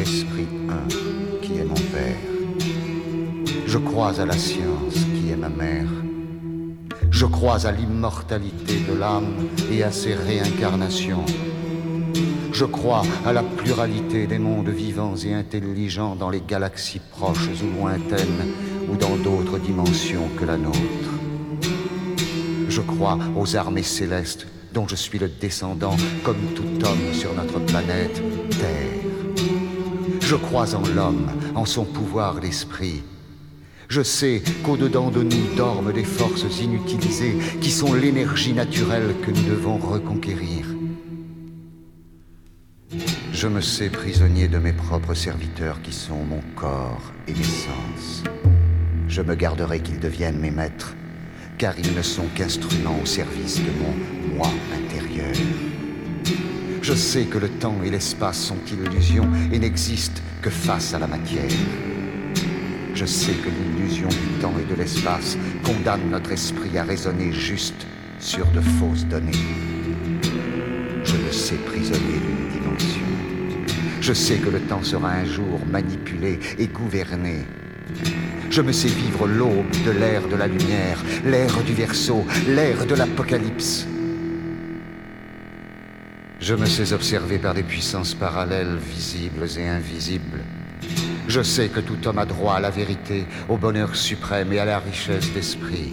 l'esprit un qui est mon père. Je crois à la science qui est ma mère. Je crois à l'immortalité de l'âme et à ses réincarnations. Je crois à la pluralité des mondes vivants et intelligents dans les galaxies proches ou lointaines ou dans d'autres dimensions que la nôtre. Je crois aux armées célestes dont je suis le descendant comme tout homme sur notre planète. Je crois en l'homme, en son pouvoir d'esprit. Je sais qu'au-dedans de nous dorment des forces inutilisées qui sont l'énergie naturelle que nous devons reconquérir. Je me sais prisonnier de mes propres serviteurs qui sont mon corps et mes sens. Je me garderai qu'ils deviennent mes maîtres, car ils ne sont qu'instruments au service de mon moi intérieur. Je sais que le temps et l'espace sont illusions et n'existent que face à la matière. Je sais que l'illusion du temps et de l'espace condamne notre esprit à raisonner juste sur de fausses données. Je me sais prisonnier d'une dimension. Je sais que le temps sera un jour manipulé et gouverné. Je me sais vivre l'aube de l'ère de la lumière, l'ère du verso, l'ère de l'apocalypse. Je me sais observé par des puissances parallèles, visibles et invisibles. Je sais que tout homme a droit à la vérité, au bonheur suprême et à la richesse d'esprit.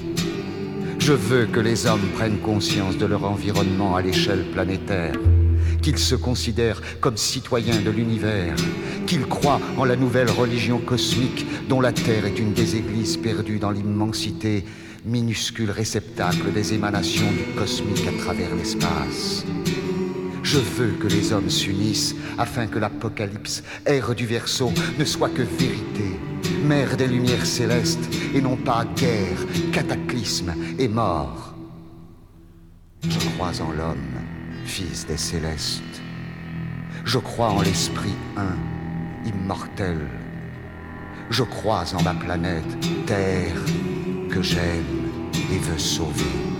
Je veux que les hommes prennent conscience de leur environnement à l'échelle planétaire, qu'ils se considèrent comme citoyens de l'univers, qu'ils croient en la nouvelle religion cosmique dont la Terre est une des églises perdues dans l'immensité, minuscule réceptacle des émanations du cosmique à travers l'espace. Je veux que les hommes s'unissent afin que l'Apocalypse, ère du Verseau, ne soit que vérité, mère des lumières célestes, et non pas guerre, cataclysme et mort. Je crois en l'homme, fils des célestes. Je crois en l'Esprit un, immortel. Je crois en ma planète, Terre, que j'aime et veux sauver.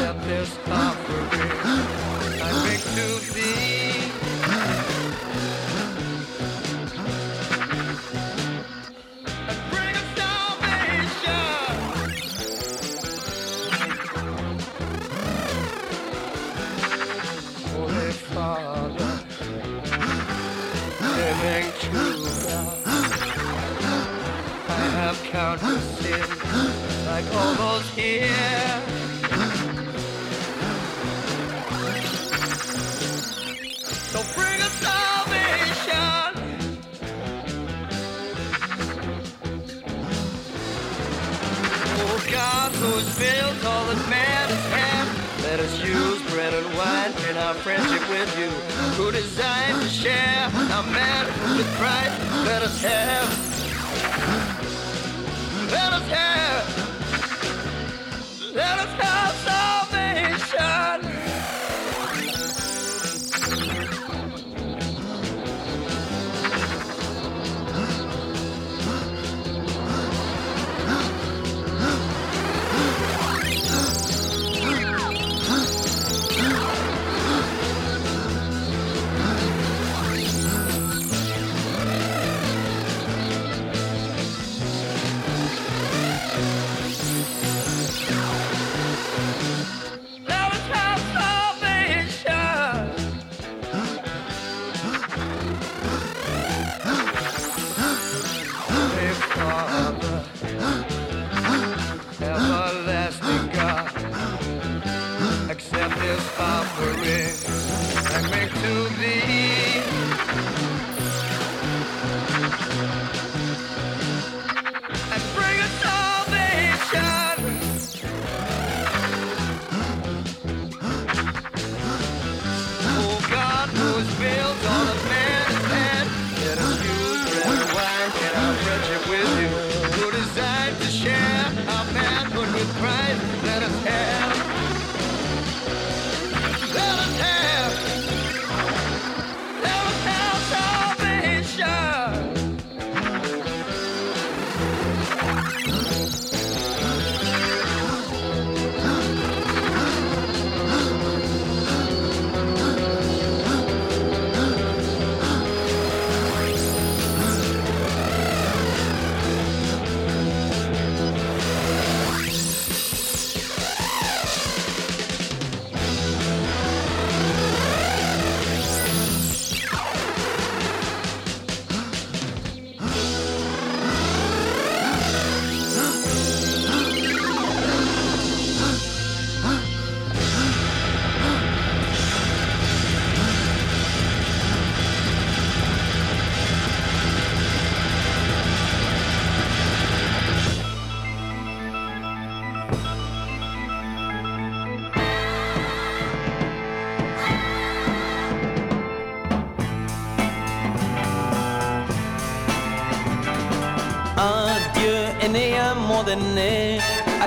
that this suffering. I beg to thee. Father, I have countless sins like all those here. was Bill, call us Mad Let us use bread and wine in our friendship with you. Who designed to share our man with Christ? Let us have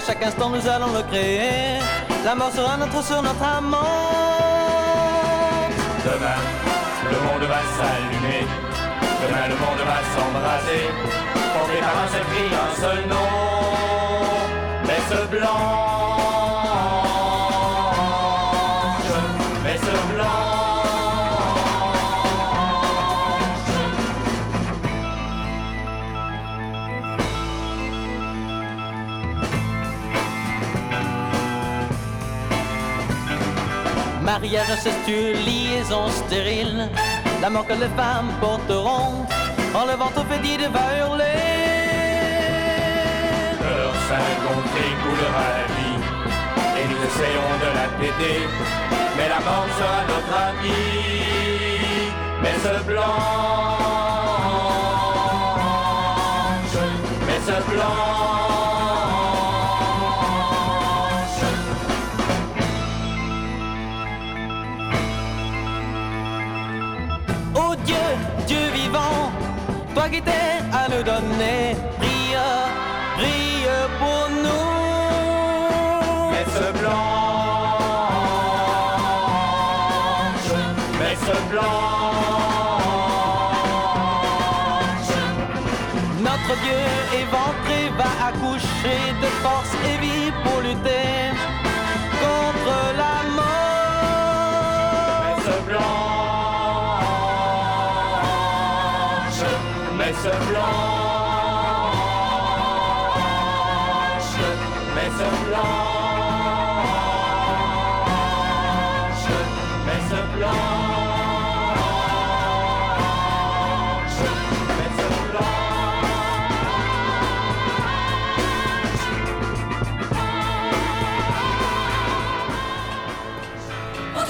chaque instant, nous allons le créer. La mort sera notre sur notre amant. Demain, le monde va s'allumer. Demain, le monde va s'embraser. Porté par un seul cri, un seul nom. Messe blanc. Mariage incestueux, liaison stérile, la mort que les femmes porteront, quand le ventre fétide va hurler. sein gonflé coulera la vie. Et nous essayons de la péter, mais la mort sera notre ami. Mais ce blanche, mais ce blanche. Toi qui t'es à nous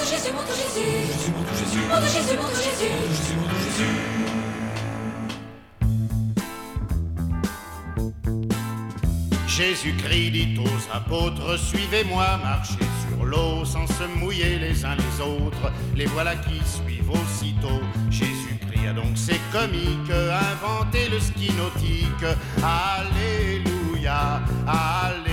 Monte Jésus, monte Jésus. Monte Jésus, monte Jésus. Jésus-Christ dit aux apôtres, suivez-moi, marchez sur l'eau sans se mouiller les uns les autres. Les voilà qui suivent aussitôt. Jésus-Christ a donc ses comiques, inventé le ski nautique. Alléluia, Alléluia.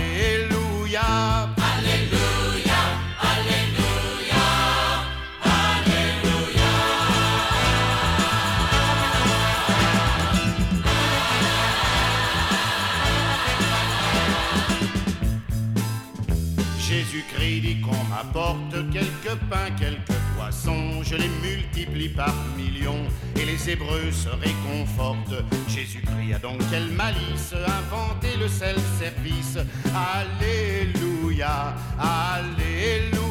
Quelques pains, quelques poissons, je les multiplie par millions et les Hébreux se réconfortent. Jésus-Christ a donc quelle malice inventé le self-service. Alléluia, Alléluia.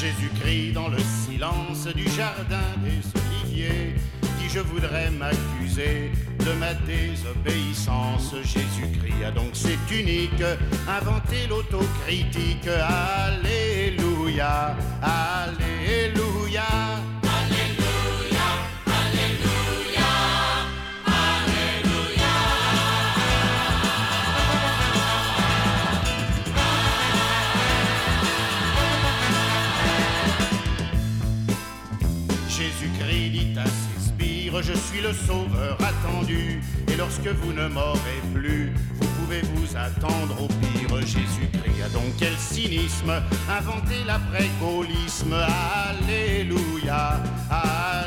Jésus-Christ dans le silence du jardin des oliviers dit je voudrais m'accuser de ma désobéissance. Jésus-Christ a donc c'est unique inventé l'autocritique. Alléluia, Alléluia. Je suis le sauveur attendu, et lorsque vous ne m'aurez plus, vous pouvez vous attendre au pire. Jésus-Christ a donc quel cynisme, inventé l'après-gaullisme. Alléluia, Alléluia.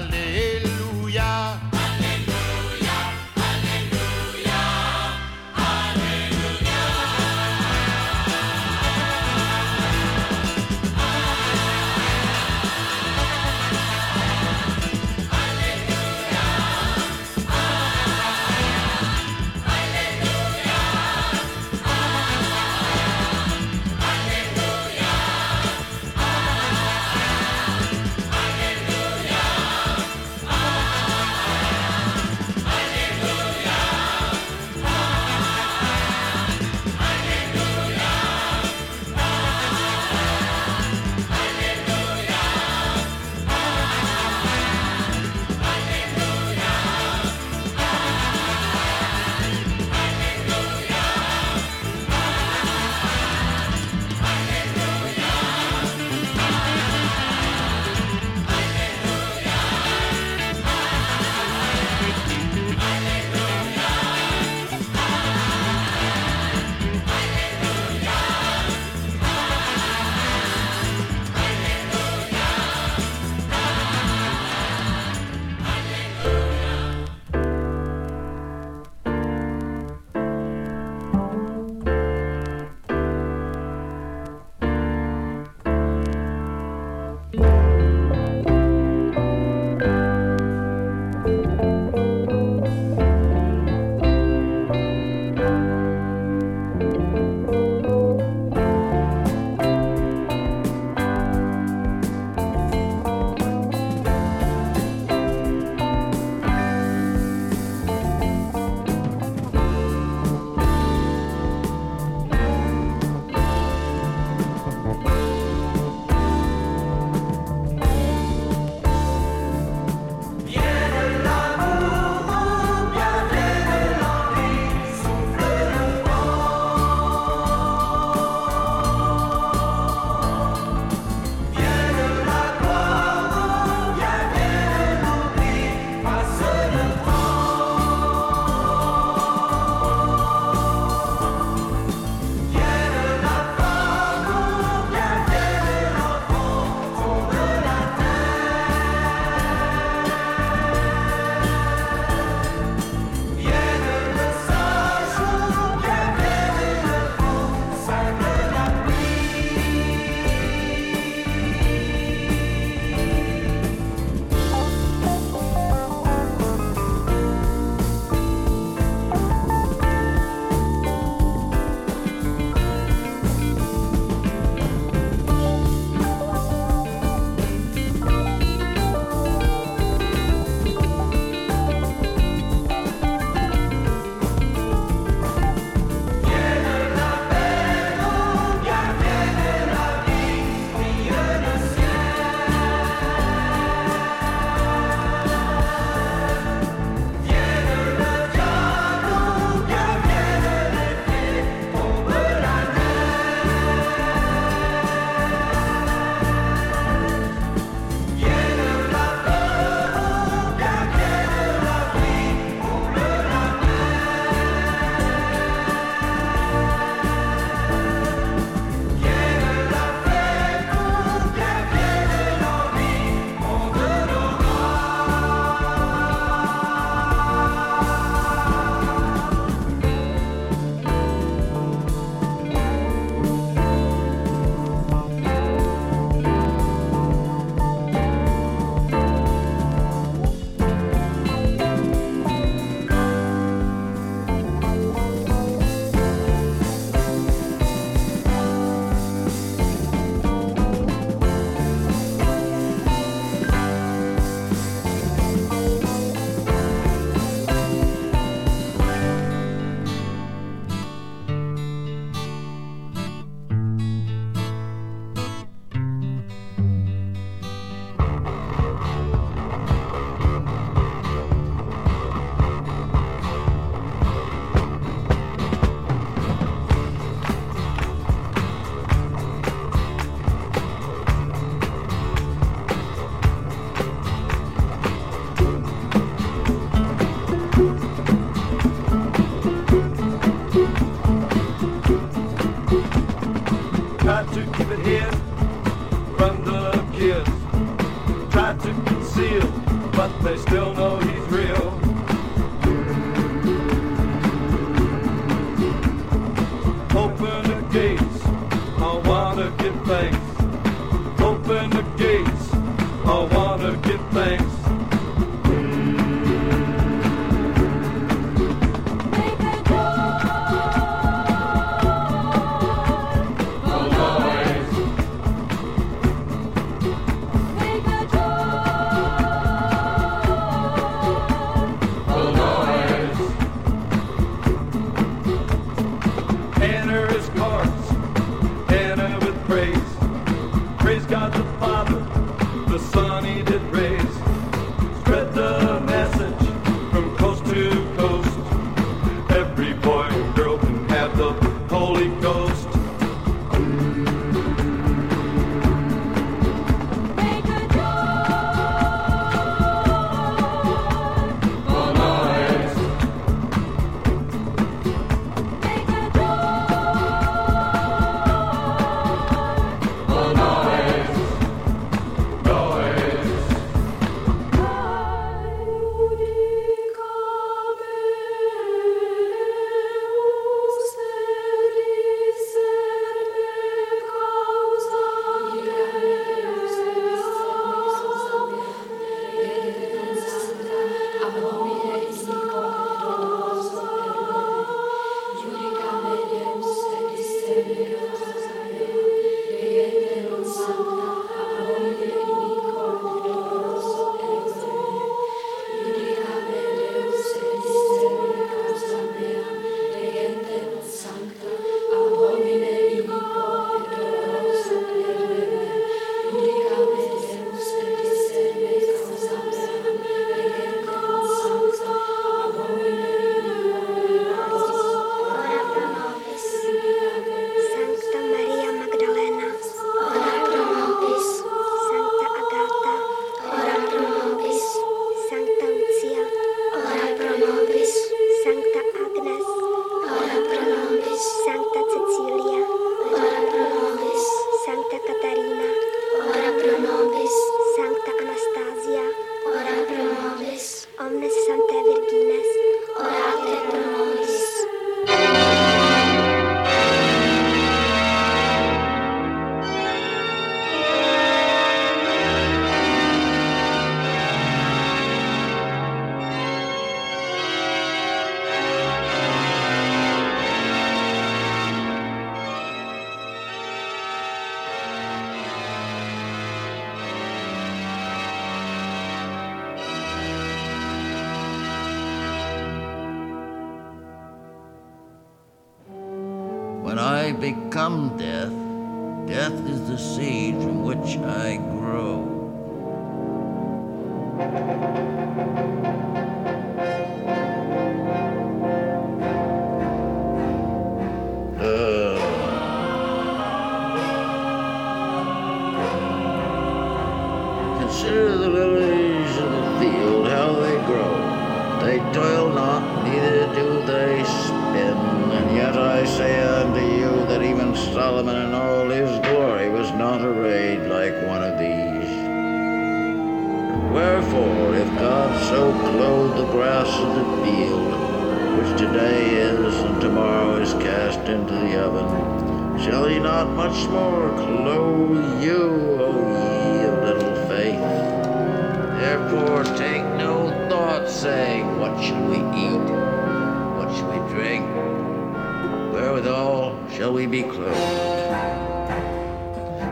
shall we be clothed.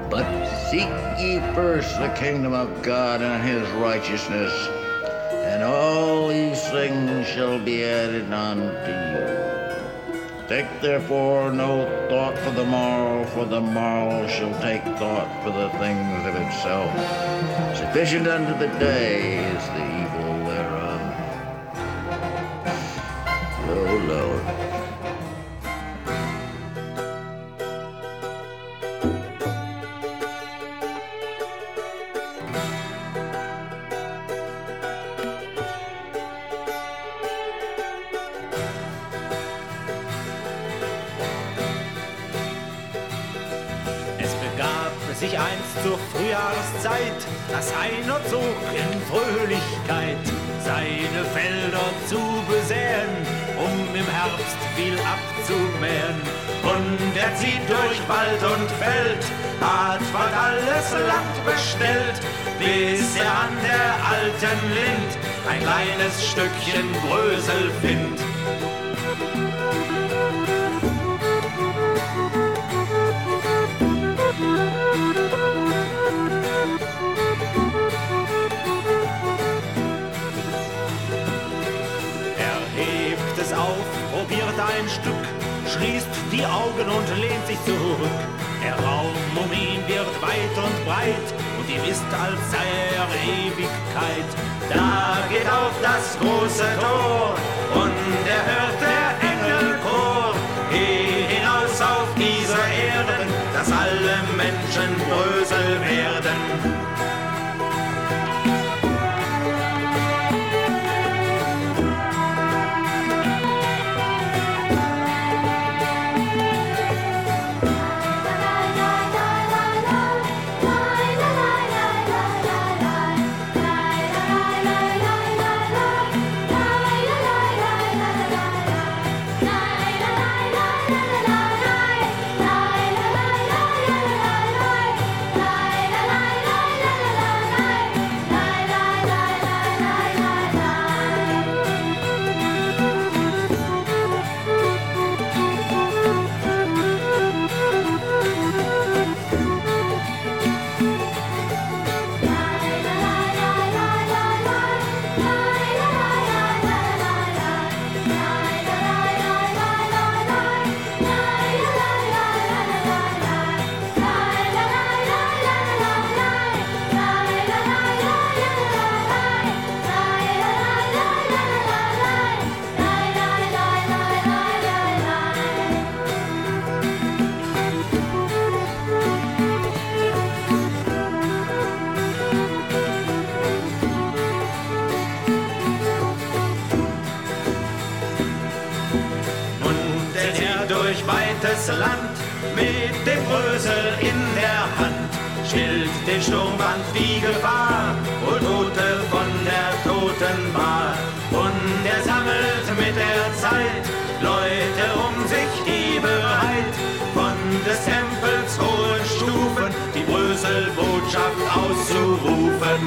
But seek ye first the kingdom of God and his righteousness, and all these things shall be added unto you. Take therefore no thought for the morrow, for the morrow shall take thought for the things of itself. Sufficient unto the day is the Land bestellt, bis er an der alten Lind ein kleines Stückchen Brösel findet. ein Stück, schließt die Augen und lehnt sich zurück. Der Raum um ihn wird weit und breit und ihm ist, als sei er Ewigkeit. Da geht auf das große Tor Land mit dem Brösel in der Hand. Stillt den Sturmwand die Gefahr, wohl Tote von der Totenbar. Und er sammelt mit der Zeit Leute um sich, die bereit von des Tempels hohen Stufen die Bröselbotschaft auszurufen.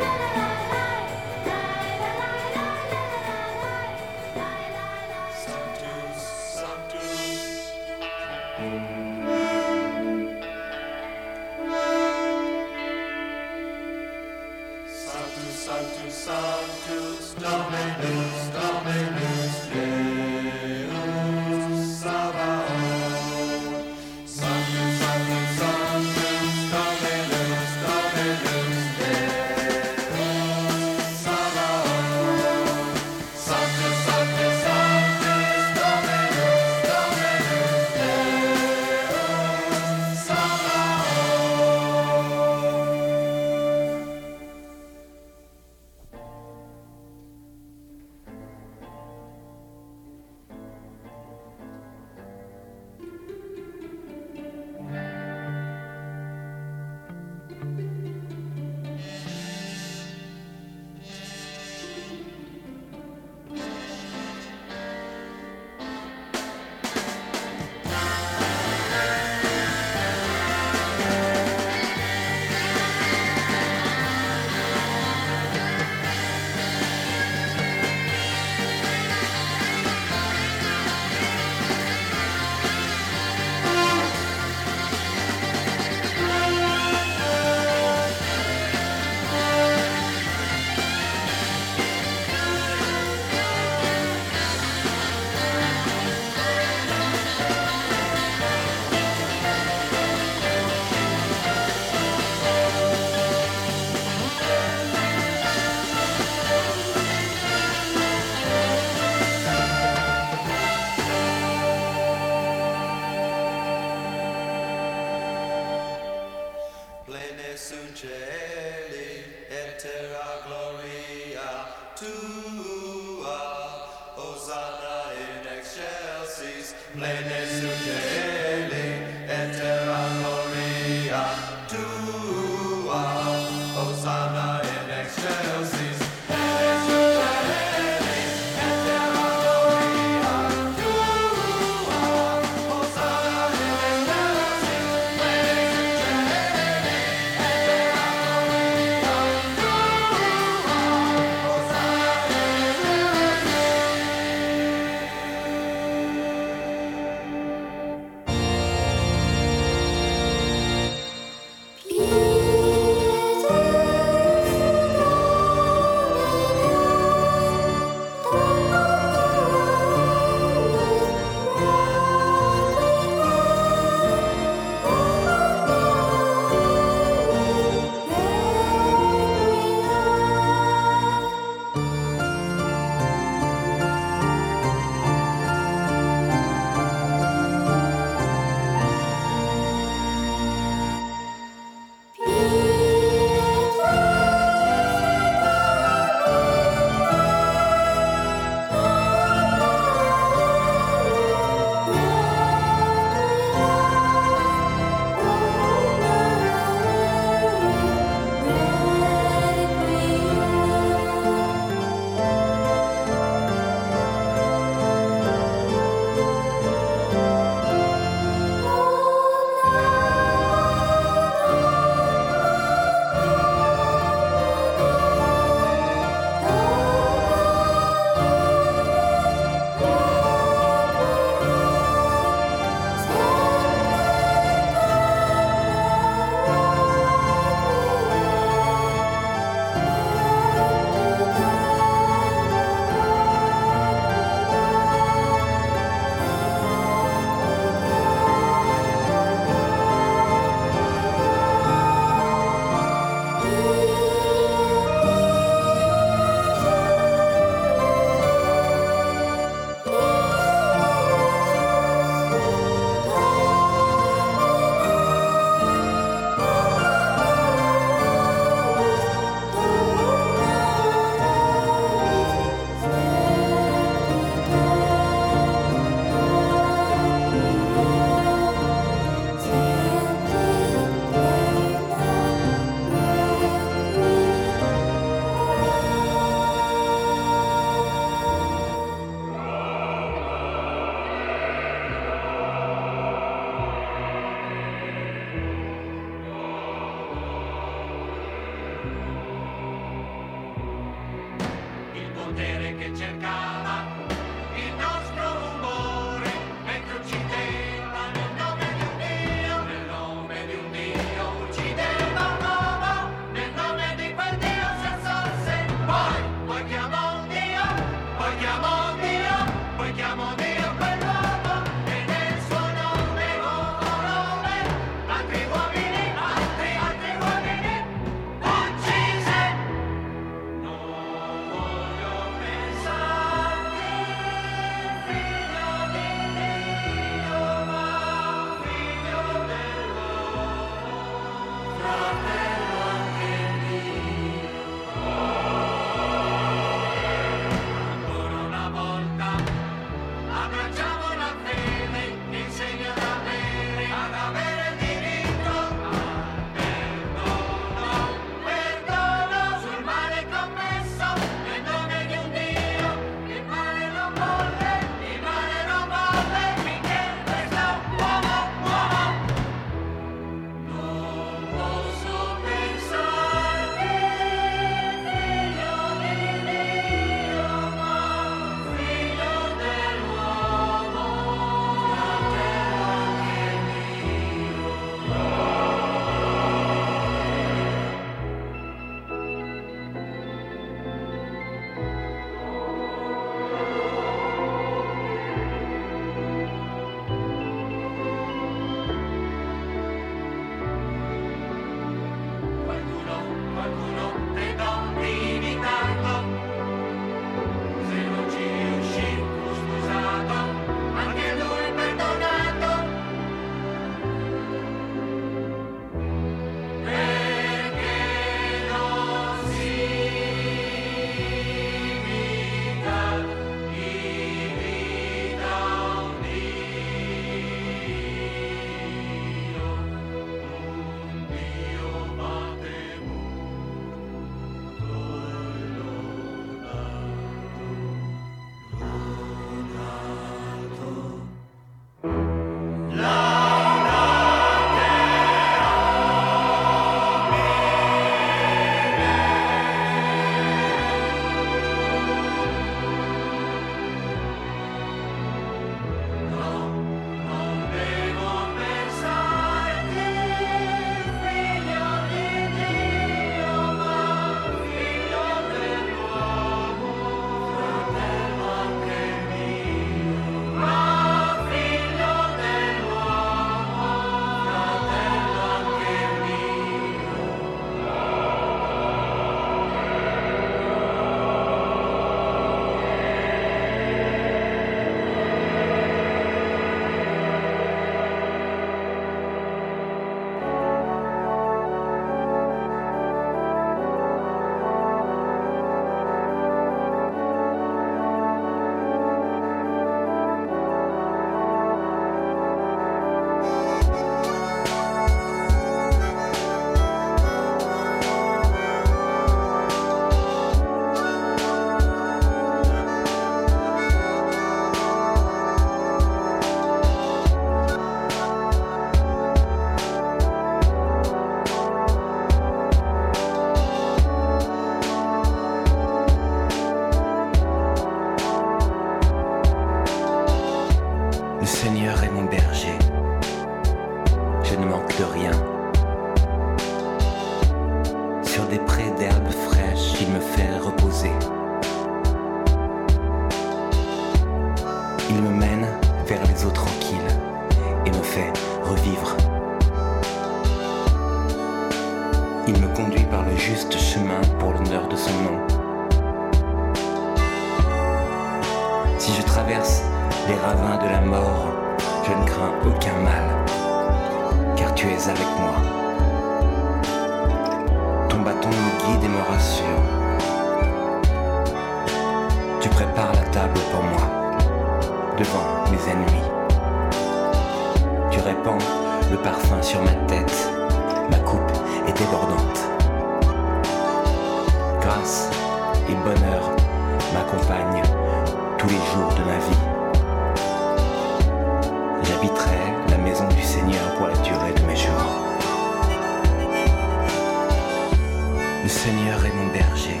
Le Seigneur est mon berger.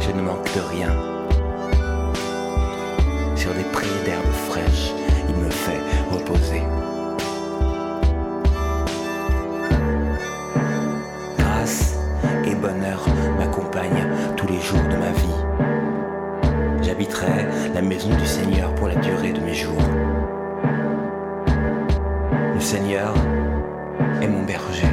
Je ne manque de rien. Sur des prés d'herbes fraîches, il me fait reposer. Grâce et bonheur m'accompagnent tous les jours de ma vie. J'habiterai la maison du Seigneur pour la durée de mes jours. Le Seigneur est mon berger.